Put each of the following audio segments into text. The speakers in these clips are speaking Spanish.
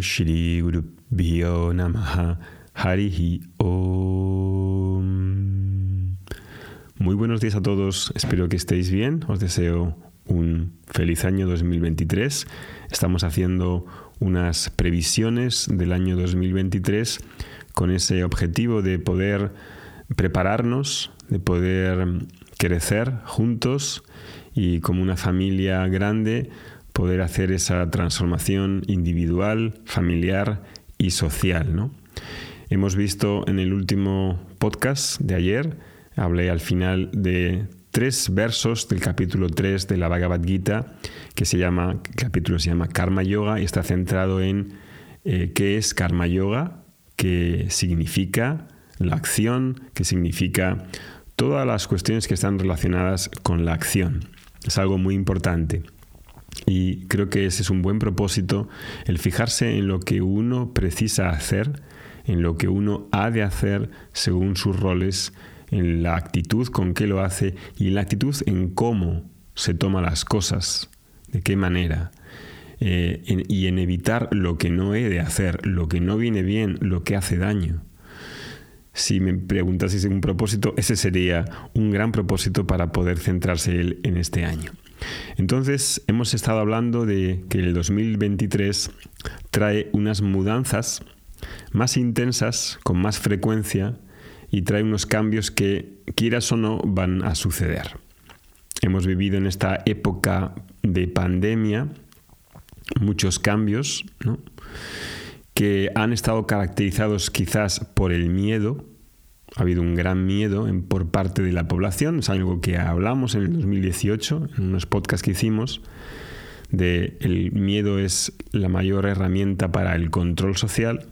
Shri Guru Namaha Harihi Om. Muy buenos días a todos, espero que estéis bien. Os deseo un feliz año 2023. Estamos haciendo unas previsiones del año 2023 con ese objetivo de poder prepararnos, de poder crecer juntos y como una familia grande poder hacer esa transformación individual, familiar y social. ¿no? Hemos visto en el último podcast de ayer, hablé al final de tres versos del capítulo 3 de la Bhagavad Gita, que se llama, el capítulo se llama Karma Yoga y está centrado en eh, qué es Karma Yoga, qué significa la acción, qué significa todas las cuestiones que están relacionadas con la acción. Es algo muy importante. Y creo que ese es un buen propósito, el fijarse en lo que uno precisa hacer, en lo que uno ha de hacer según sus roles, en la actitud con que lo hace y en la actitud en cómo se toma las cosas, de qué manera. Eh, y en evitar lo que no he de hacer, lo que no viene bien, lo que hace daño. Si me preguntaseis un propósito, ese sería un gran propósito para poder centrarse en este año. Entonces, hemos estado hablando de que el 2023 trae unas mudanzas más intensas, con más frecuencia, y trae unos cambios que, quieras o no, van a suceder. Hemos vivido en esta época de pandemia muchos cambios que han estado caracterizados quizás por el miedo, ha habido un gran miedo en, por parte de la población, es algo que hablamos en el 2018, en unos podcasts que hicimos, de el miedo es la mayor herramienta para el control social.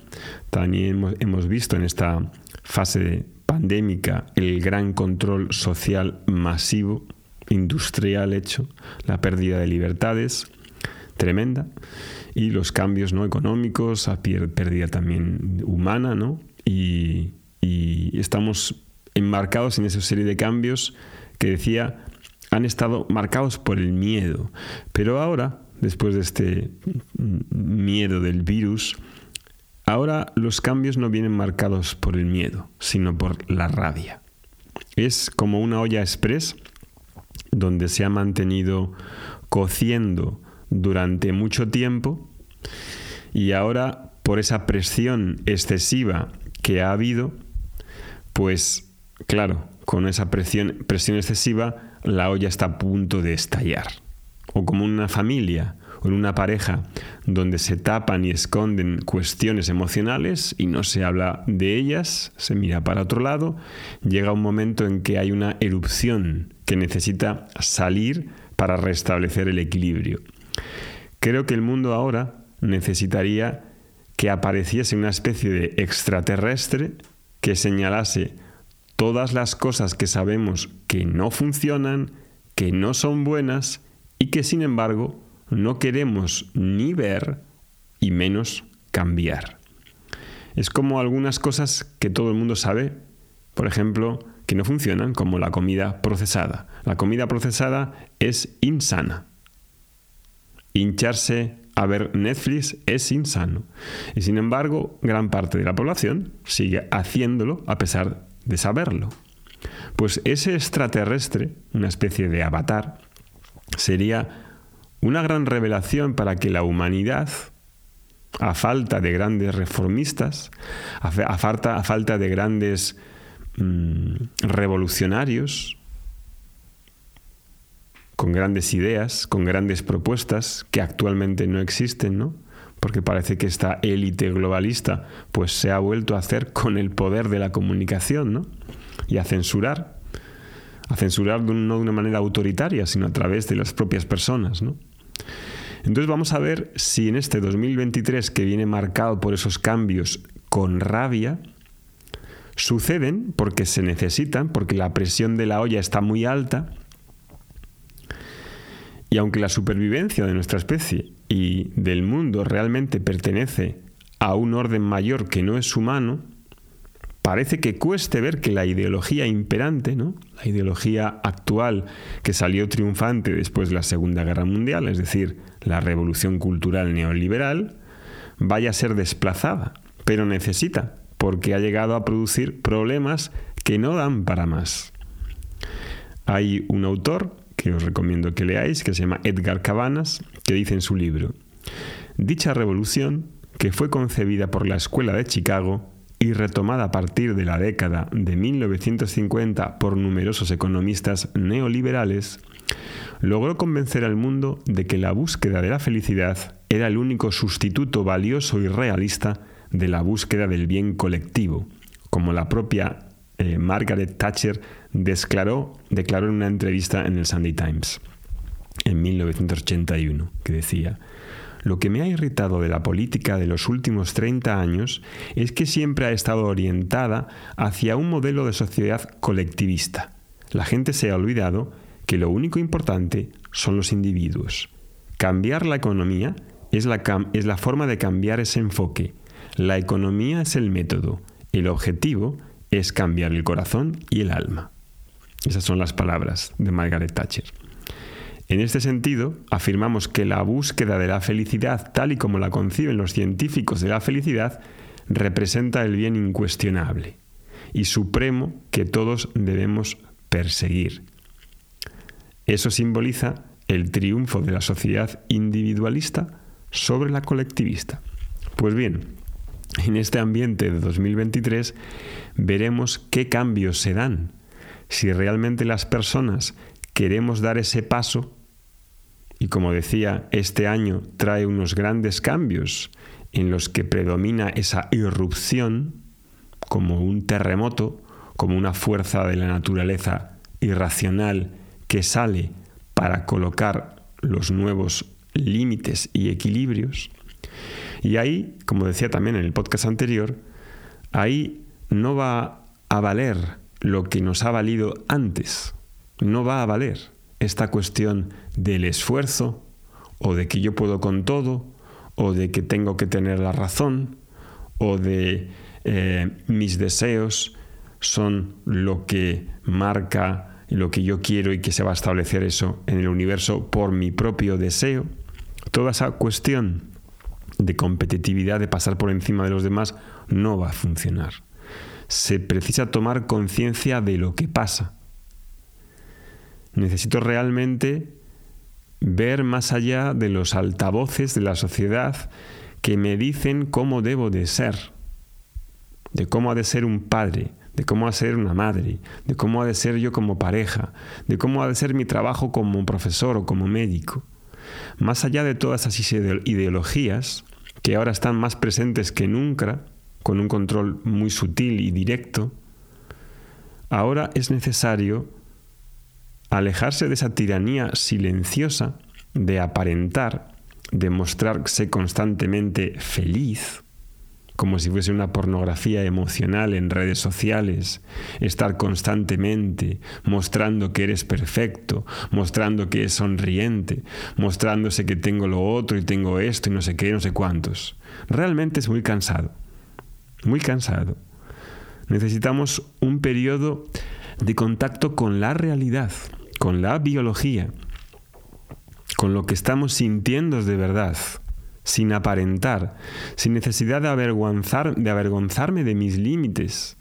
También hemos, visto en esta fase pandémica el gran control social masivo, industrial hecho, la pérdida de libertades tremenda y los cambios no económicos, a pérdida también humana, ¿no? Y, y estamos enmarcados en esa serie de cambios que decía han estado marcados por el miedo. Pero ahora, después de este miedo del virus, ahora los cambios no vienen marcados por el miedo, sino por la rabia. Es como una olla express donde se ha mantenido cociendo durante mucho tiempo y ahora por esa presión excesiva que ha habido, pues claro, con esa presión, presión excesiva, la olla está a punto de estallar. O como una familia o en una pareja donde se tapan y esconden cuestiones emocionales y no se habla de ellas, se mira para otro lado, llega un momento en que hay una erupción que necesita salir para restablecer el equilibrio. Creo que el mundo ahora necesitaría que apareciese una especie de extraterrestre que señalase todas las cosas que sabemos que no funcionan, que no son buenas y que sin embargo no queremos ni ver y menos cambiar. Es como algunas cosas que todo el mundo sabe, por ejemplo, que no funcionan, como la comida procesada. La comida procesada es insana. Hincharse a ver Netflix es insano. Y sin embargo, gran parte de la población sigue haciéndolo a pesar de saberlo. Pues ese extraterrestre, una especie de avatar, sería una gran revelación para que la humanidad, a falta de grandes reformistas, a, falta, a falta, de grandes mm, revolucionarios, con grandes ideas, con grandes propuestas que actualmente no existen, ¿no? Porque parece que esta élite globalista pues se ha vuelto a hacer con el poder de la comunicación, ¿no? Y a censurar, a censurar no de una manera autoritaria, sino a través de las propias personas, ¿no? Entonces vamos a ver si en este 2023 que viene marcado por esos cambios con rabia, suceden porque se necesitan, porque la presión de la olla está muy alta, y aunque la supervivencia de nuestra especie y del mundo realmente pertenece a un orden mayor que no es humano, parece que cueste ver que la ideología imperante, ¿no? la ideología actual que salió triunfante después de la Segunda Guerra Mundial, es decir, la revolución cultural neoliberal, vaya a ser desplazada, pero necesita, porque ha llegado a producir problemas que no dan para más. Hay un autor que os recomiendo que leáis, que se llama Edgar Cabanas, que dice en su libro, Dicha revolución, que fue concebida por la Escuela de Chicago y retomada a partir de la década de 1950 por numerosos economistas neoliberales, logró convencer al mundo de que la búsqueda de la felicidad era el único sustituto valioso y realista de la búsqueda del bien colectivo, como la propia eh, Margaret Thatcher declaró, declaró en una entrevista en el Sunday Times en 1981, que decía, lo que me ha irritado de la política de los últimos 30 años es que siempre ha estado orientada hacia un modelo de sociedad colectivista. La gente se ha olvidado que lo único importante son los individuos. Cambiar la economía es la, es la forma de cambiar ese enfoque. La economía es el método. El objetivo es cambiar el corazón y el alma. Esas son las palabras de Margaret Thatcher. En este sentido, afirmamos que la búsqueda de la felicidad, tal y como la conciben los científicos de la felicidad, representa el bien incuestionable y supremo que todos debemos perseguir. Eso simboliza el triunfo de la sociedad individualista sobre la colectivista. Pues bien, en este ambiente de 2023 veremos qué cambios se dan. Si realmente las personas queremos dar ese paso, y como decía, este año trae unos grandes cambios en los que predomina esa irrupción como un terremoto, como una fuerza de la naturaleza irracional que sale para colocar los nuevos límites y equilibrios. Y ahí, como decía también en el podcast anterior, ahí no va a valer lo que nos ha valido antes. No va a valer esta cuestión del esfuerzo o de que yo puedo con todo o de que tengo que tener la razón o de eh, mis deseos son lo que marca lo que yo quiero y que se va a establecer eso en el universo por mi propio deseo. Toda esa cuestión de competitividad, de pasar por encima de los demás, no va a funcionar. Se precisa tomar conciencia de lo que pasa. Necesito realmente ver más allá de los altavoces de la sociedad que me dicen cómo debo de ser, de cómo ha de ser un padre, de cómo ha de ser una madre, de cómo ha de ser yo como pareja, de cómo ha de ser mi trabajo como profesor o como médico. Más allá de todas esas ideologías, que ahora están más presentes que nunca, con un control muy sutil y directo, ahora es necesario alejarse de esa tiranía silenciosa de aparentar, de mostrarse constantemente feliz, como si fuese una pornografía emocional en redes sociales, estar constantemente mostrando que eres perfecto, mostrando que es sonriente, mostrándose que tengo lo otro y tengo esto y no sé qué, no sé cuántos. Realmente es muy cansado, muy cansado. Necesitamos un periodo de contacto con la realidad, con la biología, con lo que estamos sintiendo de verdad sin aparentar, sin necesidad de, avergonzar, de avergonzarme de mis límites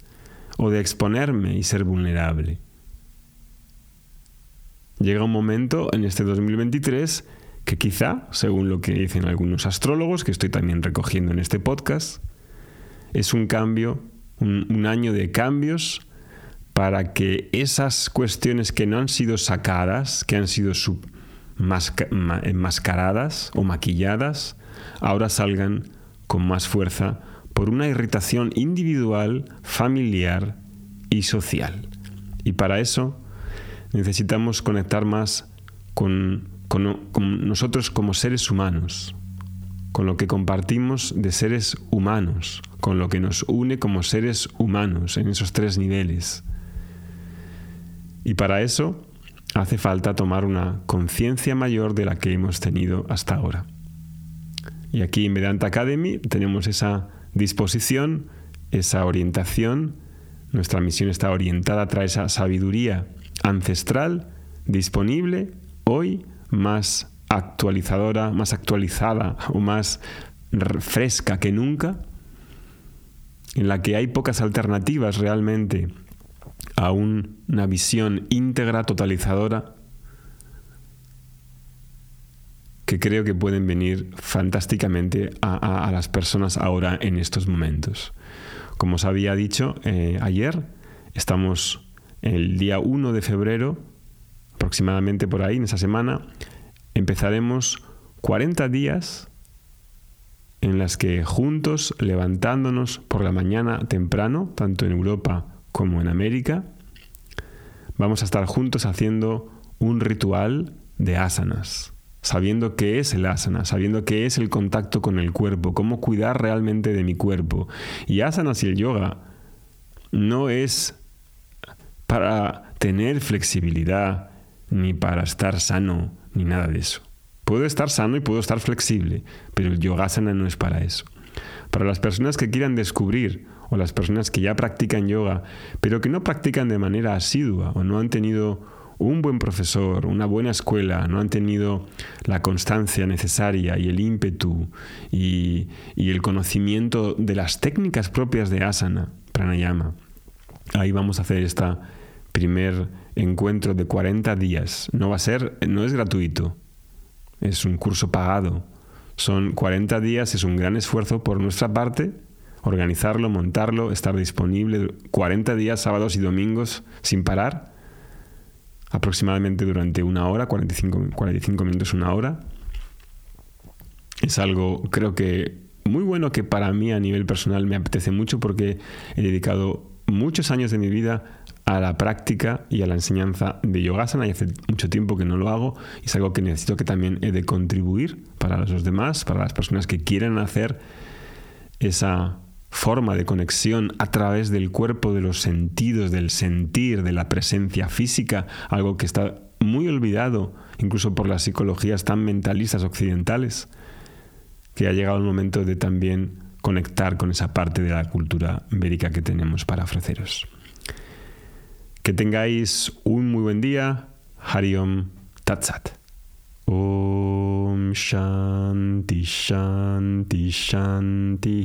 o de exponerme y ser vulnerable. Llega un momento en este 2023 que quizá, según lo que dicen algunos astrólogos, que estoy también recogiendo en este podcast, es un cambio, un, año de cambios para que esas cuestiones que no han sido sacadas, que han sido enmascaradas o maquilladas, ahora salgan con más fuerza por una irritación individual, familiar y social. Y para eso necesitamos conectar más con, nosotros como seres humanos, con lo que compartimos de seres humanos, con lo que nos une como seres humanos en esos tres niveles. Y para eso hace falta tomar una conciencia mayor de la que hemos tenido hasta ahora. Y aquí en Vedanta Academy tenemos esa disposición, esa orientación. Nuestra misión está orientada, trae esa sabiduría ancestral disponible hoy más actualizadora, más actualizada o más fresca que nunca, en la que hay pocas alternativas realmente a una visión íntegra, totalizadora, que creo que pueden venir fantásticamente a, las personas ahora en estos momentos. Como os había dicho eh, ayer, estamos el día 1 de febrero, aproximadamente por ahí, en esa semana, empezaremos 40 días en las que juntos, levantándonos por la mañana temprano, tanto en Europa como en América, vamos a estar juntos haciendo un ritual de asanas, sabiendo qué es el asana, sabiendo qué es el contacto con el cuerpo, cómo cuidar realmente de mi cuerpo. Y asanas y el yoga no es para tener flexibilidad, ni para estar sano, ni nada de eso. Puedo estar sano y puedo estar flexible, pero el yogasana no es para eso. Para las personas que quieran descubrir o las personas que ya practican yoga, pero que no practican de manera asidua o no han tenido un buen profesor, una buena escuela, no han tenido la constancia necesaria y el ímpetu y, y el conocimiento de las técnicas propias de asana, pranayama. Ahí vamos a hacer este primer encuentro de 40 días. No va a ser, no es gratuito, es un curso pagado. Son 40 días, es un gran esfuerzo por nuestra parte organizarlo, montarlo, estar disponible 40 días, sábados y domingos sin parar, aproximadamente durante una hora, 45, 45 minutos, una hora. Es algo, creo que muy bueno que para mí a nivel personal me apetece mucho porque he dedicado muchos años de mi vida a la práctica y a la enseñanza de yogasana y hace mucho tiempo que no lo hago y es algo que necesito que también he de contribuir para los demás, para las personas que quieren hacer esa forma de conexión a través del cuerpo, de los sentidos, del sentir, de la presencia física, algo que está muy olvidado incluso por las psicologías tan mentalistas occidentales, que ha llegado el momento de también conectar con esa parte de la cultura védica que tenemos para ofreceros. Que tengáis un muy buen día. Hariom Tatsat. Om Shanti Shanti Shanti.